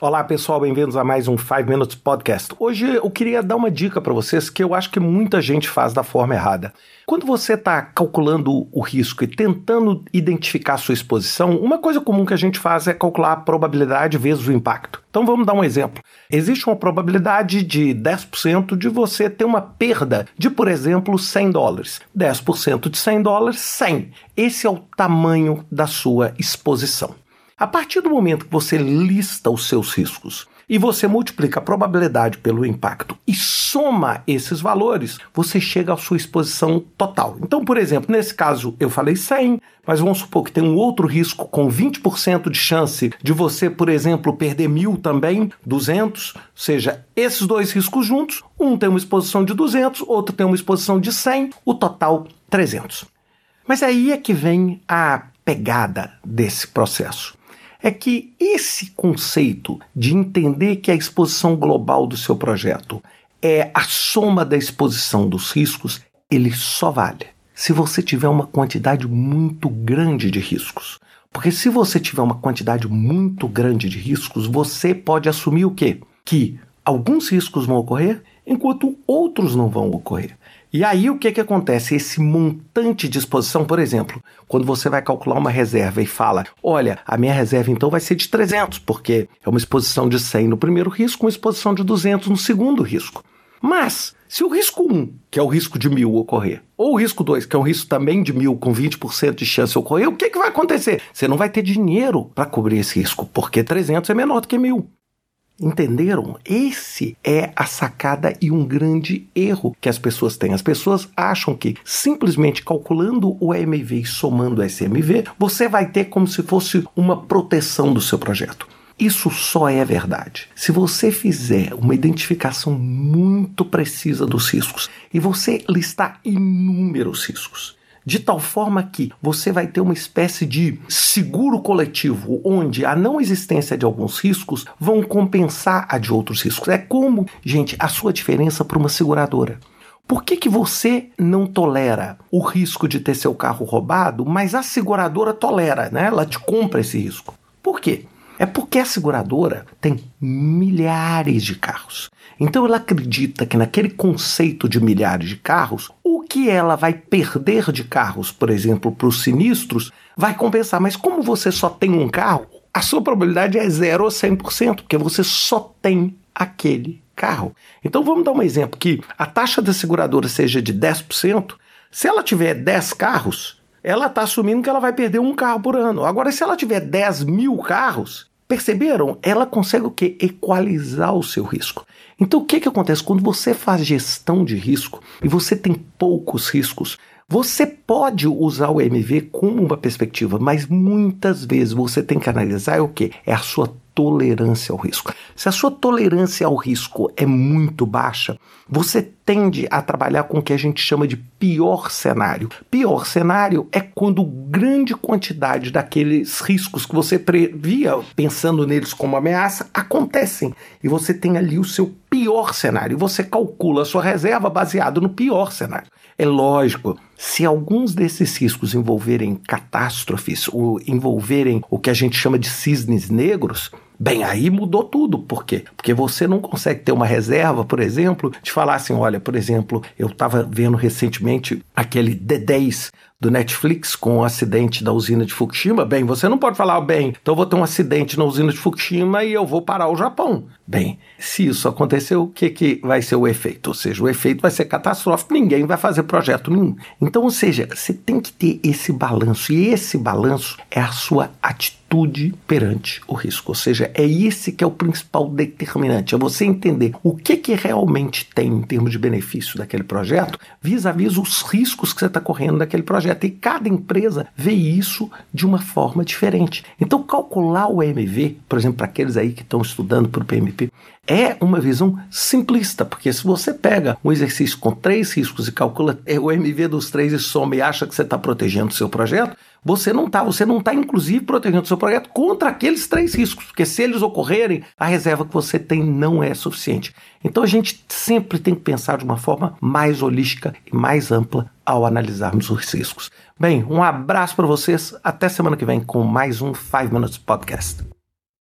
Olá pessoal, bem-vindos a mais um 5 Minutes Podcast. Hoje eu queria dar uma dica para vocês que eu acho que muita gente faz da forma errada. Quando você está calculando o risco e tentando identificar a sua exposição, uma coisa comum que a gente faz é calcular a probabilidade vezes o impacto. Então vamos dar um exemplo. Existe uma probabilidade de 10% de você ter uma perda de, por exemplo, 100 dólares. 10% de 100 dólares, 100. Esse é o tamanho da sua exposição. A partir do momento que você lista os seus riscos e você multiplica a probabilidade pelo impacto e soma esses valores, você chega à sua exposição total. Então, por exemplo, nesse caso eu falei 100, mas vamos supor que tem um outro risco com 20% de chance de você, por exemplo, perder mil também, 200, ou seja, esses dois riscos juntos, um tem uma exposição de 200, outro tem uma exposição de 100, o total 300. Mas aí é que vem a pegada desse processo é que esse conceito de entender que a exposição global do seu projeto é a soma da exposição dos riscos, ele só vale se você tiver uma quantidade muito grande de riscos. Porque se você tiver uma quantidade muito grande de riscos, você pode assumir o quê? Que alguns riscos vão ocorrer enquanto outros não vão ocorrer. E aí o que, que acontece? Esse montante de exposição, por exemplo, quando você vai calcular uma reserva e fala, olha, a minha reserva então vai ser de 300, porque é uma exposição de 100 no primeiro risco, uma exposição de 200 no segundo risco. Mas, se o risco 1, que é o risco de mil, ocorrer, ou o risco 2, que é um risco também de mil, com 20% de chance de ocorrer, o que, que vai acontecer? Você não vai ter dinheiro para cobrir esse risco, porque 300 é menor do que mil. Entenderam? Esse é a sacada e um grande erro que as pessoas têm. As pessoas acham que simplesmente calculando o EMV e somando o SMV, você vai ter como se fosse uma proteção do seu projeto. Isso só é verdade. Se você fizer uma identificação muito precisa dos riscos e você listar inúmeros riscos, de tal forma que você vai ter uma espécie de seguro coletivo, onde a não existência de alguns riscos vão compensar a de outros riscos. É como, gente, a sua diferença para uma seguradora. Por que, que você não tolera o risco de ter seu carro roubado, mas a seguradora tolera, né? Ela te compra esse risco. Por quê? É porque a seguradora tem milhares de carros. Então ela acredita que naquele conceito de milhares de carros, o que ela vai perder de carros, por exemplo, para os sinistros, vai compensar. Mas como você só tem um carro, a sua probabilidade é 0 ou 100%, porque você só tem aquele carro. Então vamos dar um exemplo que a taxa da seguradora seja de 10%. Se ela tiver 10 carros, ela está assumindo que ela vai perder um carro por ano. Agora, se ela tiver 10 mil carros, Perceberam? Ela consegue o que? Equalizar o seu risco. Então o que, que acontece? Quando você faz gestão de risco e você tem poucos riscos, você pode usar o MV como uma perspectiva, mas muitas vezes você tem que analisar o que? É a sua tolerância ao risco. Se a sua tolerância ao risco é muito baixa, você tende a trabalhar com o que a gente chama de pior cenário. Pior cenário é quando grande quantidade daqueles riscos que você previa, pensando neles como ameaça, acontecem. E você tem ali o seu pior cenário. Você calcula a sua reserva baseado no pior cenário. É lógico, se alguns desses riscos envolverem catástrofes ou envolverem o que a gente chama de cisnes negros, Bem, aí mudou tudo. Por quê? Porque você não consegue ter uma reserva, por exemplo, de falar assim: olha, por exemplo, eu estava vendo recentemente aquele The Days do Netflix com o acidente da usina de Fukushima, bem, você não pode falar, bem, então vou ter um acidente na usina de Fukushima e eu vou parar o Japão. Bem, se isso acontecer, o que, que vai ser o efeito? Ou seja, o efeito vai ser catastrófico, ninguém vai fazer projeto nenhum. Então, ou seja, você tem que ter esse balanço, e esse balanço é a sua atitude perante o risco. Ou seja, é esse que é o principal determinante, é você entender o que, que realmente tem em termos de benefício daquele projeto, vis-à-vis -vis os riscos que você está correndo daquele projeto projeto. E cada empresa vê isso de uma forma diferente. Então, calcular o EMV, por exemplo, para aqueles aí que estão estudando para o PMP, é uma visão simplista, porque se você pega um exercício com três riscos e calcula o MV dos três e soma e acha que você está protegendo o seu projeto, você não está. Você não está, inclusive, protegendo o seu projeto contra aqueles três riscos, porque se eles ocorrerem, a reserva que você tem não é suficiente. Então a gente sempre tem que pensar de uma forma mais holística e mais ampla ao analisarmos os riscos. Bem, um abraço para vocês. Até semana que vem com mais um 5 Minutes Podcast.